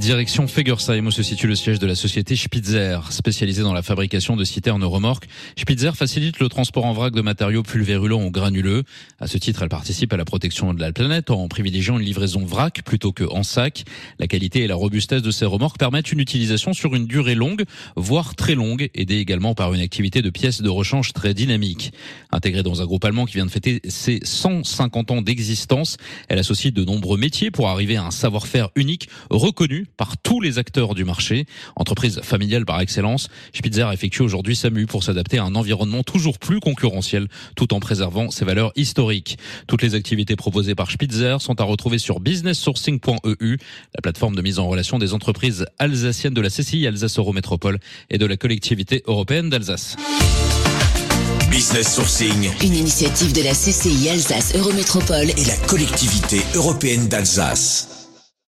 Direction Fegersheim où se situe le siège de la société Spitzer, spécialisée dans la fabrication de citernes remorques. Spitzer facilite le transport en vrac de matériaux pulvérulents ou granuleux. À ce titre, elle participe à la protection de la planète en privilégiant une livraison vrac plutôt que en sac. La qualité et la robustesse de ces remorques permettent une utilisation sur une durée longue, voire très longue, aidée également par une activité de pièces de rechange très dynamique. Intégrée dans un groupe allemand qui vient de fêter ses 150 ans d'existence, elle associe de nombreux métiers pour arriver à un savoir-faire unique, reconnu par tous les acteurs du marché. Entreprise familiale par excellence, Spitzer effectue aujourd'hui sa mue pour s'adapter à un environnement toujours plus concurrentiel tout en préservant ses valeurs historiques. Toutes les activités proposées par Spitzer sont à retrouver sur businesssourcing.eu, la plateforme de mise en relation des entreprises alsaciennes de la CCI Alsace Eurométropole et de la collectivité européenne d'Alsace. Business Sourcing, une initiative de la CCI Alsace Eurométropole et la collectivité européenne d'Alsace.